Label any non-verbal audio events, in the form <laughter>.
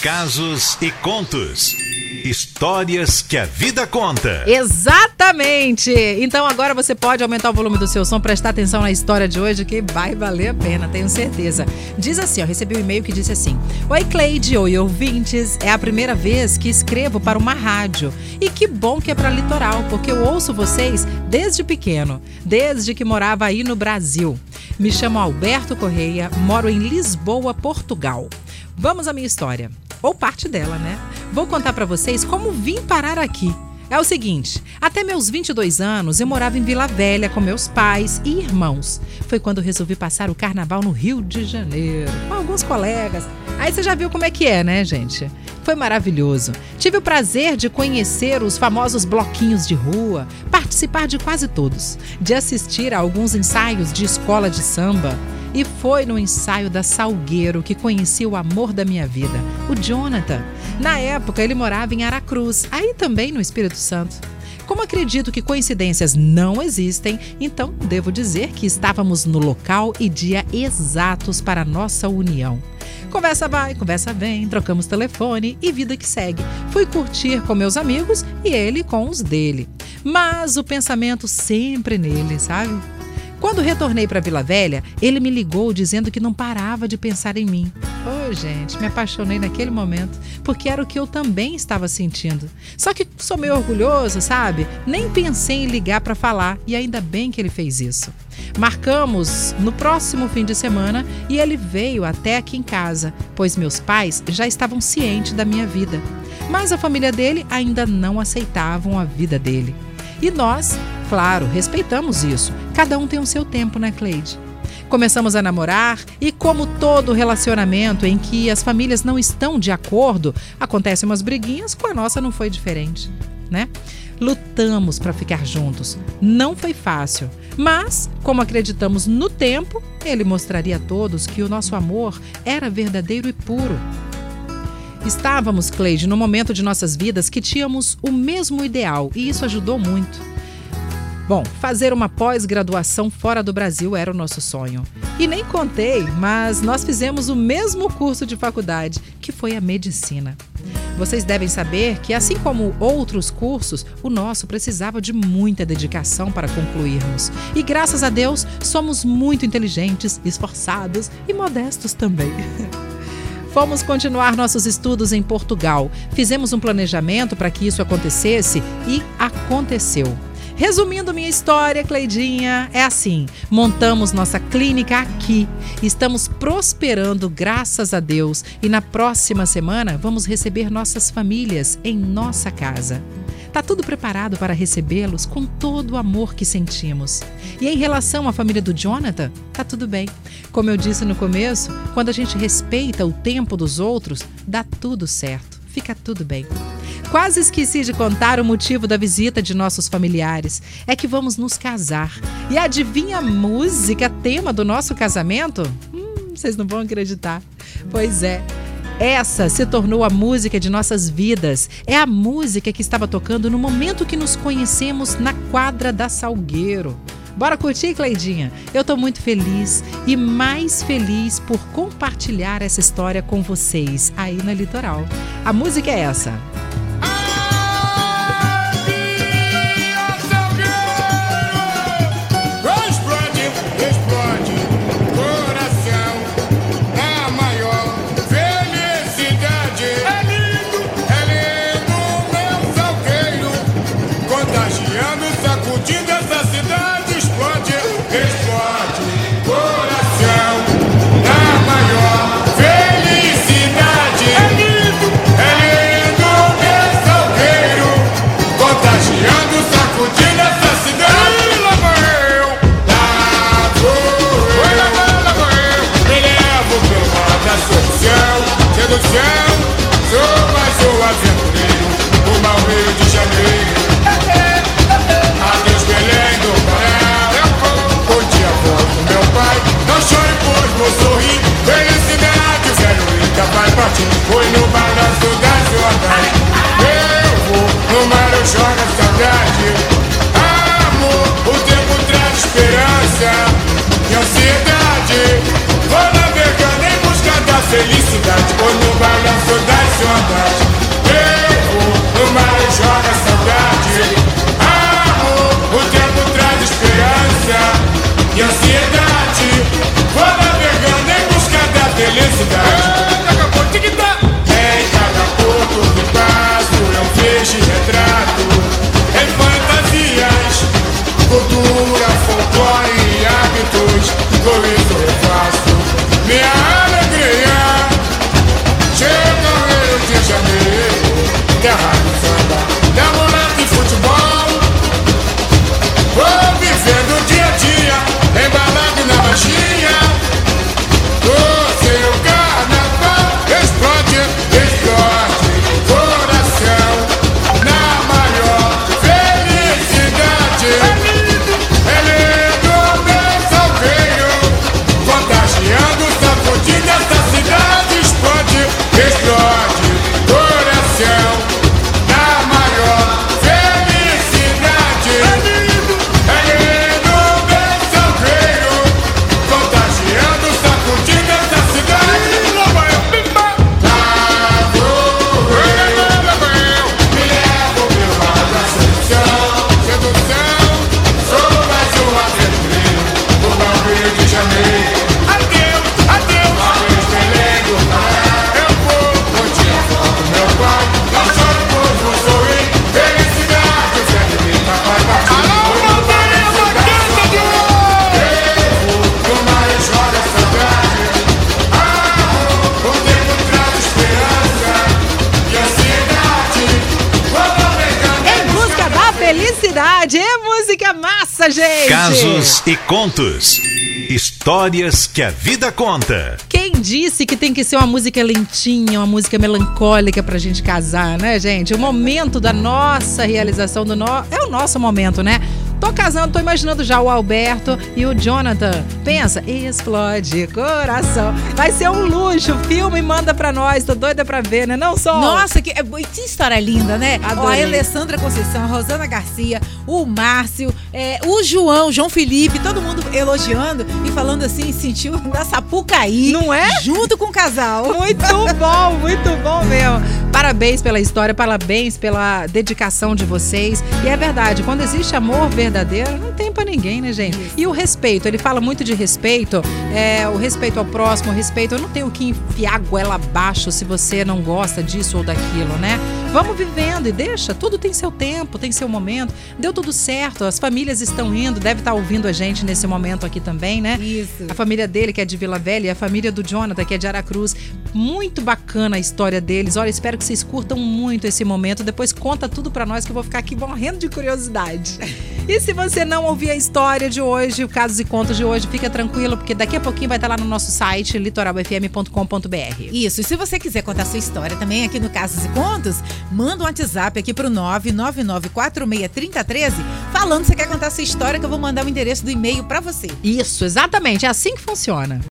casos e contos. Histórias que a vida conta. Exatamente! Então agora você pode aumentar o volume do seu som, prestar atenção na história de hoje que vai valer a pena, tenho certeza. Diz assim, ó, recebi um e-mail que disse assim: Oi Cleide, oi ouvintes, é a primeira vez que escrevo para uma rádio. E que bom que é para litoral, porque eu ouço vocês desde pequeno, desde que morava aí no Brasil. Me chamo Alberto Correia, moro em Lisboa, Portugal. Vamos à minha história, ou parte dela, né? Vou contar para vocês como vim parar aqui. É o seguinte, até meus 22 anos eu morava em Vila Velha com meus pais e irmãos. Foi quando resolvi passar o carnaval no Rio de Janeiro, com alguns colegas. Aí você já viu como é que é, né, gente? Foi maravilhoso. Tive o prazer de conhecer os famosos bloquinhos de rua, participar de quase todos, de assistir a alguns ensaios de escola de samba. E foi no ensaio da Salgueiro que conheci o amor da minha vida, o Jonathan. Na época, ele morava em Aracruz, aí também no Espírito Santo. Como acredito que coincidências não existem, então devo dizer que estávamos no local e dia exatos para nossa união. Conversa vai, conversa vem, trocamos telefone e vida que segue. Fui curtir com meus amigos e ele com os dele. Mas o pensamento sempre nele, sabe? Quando retornei para Vila Velha, ele me ligou dizendo que não parava de pensar em mim. Oh, gente, me apaixonei naquele momento, porque era o que eu também estava sentindo. Só que sou meio orgulhoso, sabe? Nem pensei em ligar para falar, e ainda bem que ele fez isso. Marcamos no próximo fim de semana e ele veio até aqui em casa, pois meus pais já estavam cientes da minha vida. Mas a família dele ainda não aceitavam a vida dele. E nós, claro, respeitamos isso. Cada um tem o seu tempo, né, Cleide? Começamos a namorar e, como todo relacionamento em que as famílias não estão de acordo, acontecem umas briguinhas, com a nossa não foi diferente, né? Lutamos para ficar juntos. Não foi fácil, mas, como acreditamos no tempo, ele mostraria a todos que o nosso amor era verdadeiro e puro. Estávamos, Cleide, no momento de nossas vidas que tínhamos o mesmo ideal e isso ajudou muito. Bom, fazer uma pós-graduação fora do Brasil era o nosso sonho. E nem contei, mas nós fizemos o mesmo curso de faculdade, que foi a medicina. Vocês devem saber que, assim como outros cursos, o nosso precisava de muita dedicação para concluirmos. E graças a Deus, somos muito inteligentes, esforçados e modestos também. <laughs> Fomos continuar nossos estudos em Portugal. Fizemos um planejamento para que isso acontecesse e aconteceu. Resumindo minha história, Cleidinha, é assim: montamos nossa clínica aqui, estamos prosperando graças a Deus e na próxima semana vamos receber nossas famílias em nossa casa. Tá tudo preparado para recebê-los com todo o amor que sentimos. E em relação à família do Jonathan, tá tudo bem. Como eu disse no começo, quando a gente respeita o tempo dos outros, dá tudo certo. Fica tudo bem. Quase esqueci de contar o motivo da visita de nossos familiares. É que vamos nos casar. E adivinha a música tema do nosso casamento? Hum, vocês não vão acreditar. Pois é, essa se tornou a música de nossas vidas. É a música que estava tocando no momento que nos conhecemos na quadra da Salgueiro. Bora curtir, Cleidinha? Eu tô muito feliz e mais feliz por compartilhar essa história com vocês aí na Litoral. A música é essa. to that. Oh, no violence, so that's your that. Gente! Casos e contos. Histórias que a vida conta. Quem disse que tem que ser uma música lentinha, uma música melancólica pra gente casar, né, gente? O momento da nossa realização do no... é o nosso momento, né? Tô casando, tô imaginando já o Alberto e o Jonathan. Pensa, explode coração. Vai ser um luxo. Filma e manda pra nós. Tô doida pra ver, né? Não só. Nossa, que, que história linda, né? Ó, a Adorei. Alessandra Conceição, a Rosana Garcia, o Márcio, é, o João, João Felipe, todo mundo elogiando e falando assim, sentiu da Sapucaí. Não é? Junto com o casal. Muito bom, muito bom mesmo. Parabéns pela história, parabéns pela dedicação de vocês. E é verdade, quando existe amor verdadeiro, não tem pra ninguém, né, gente? E o respeito, ele fala muito de respeito, é, o respeito ao próximo, o respeito. Eu não tenho que enfiar a goela abaixo se você não gosta disso ou daquilo, né? Vamos vivendo e deixa, tudo tem seu tempo, tem seu momento. Deu tudo certo, as famílias estão indo, deve estar ouvindo a gente nesse momento aqui também, né? Isso. A família dele, que é de Vila Velha, e a família do Jonathan, que é de Aracruz. Muito bacana a história deles. Olha, espero que vocês curtam muito esse momento. Depois conta tudo pra nós que eu vou ficar aqui morrendo de curiosidade. E se você não ouvir a história de hoje, o casos e contos de hoje, fica tranquilo, porque daqui a pouquinho vai estar lá no nosso site, litoralfm.com.br. Isso, e se você quiser contar sua história também aqui no Casos e Contos, manda um WhatsApp aqui pro 999463013 falando que você quer contar sua história que eu vou mandar o endereço do e-mail pra você. Isso, exatamente. É assim que funciona.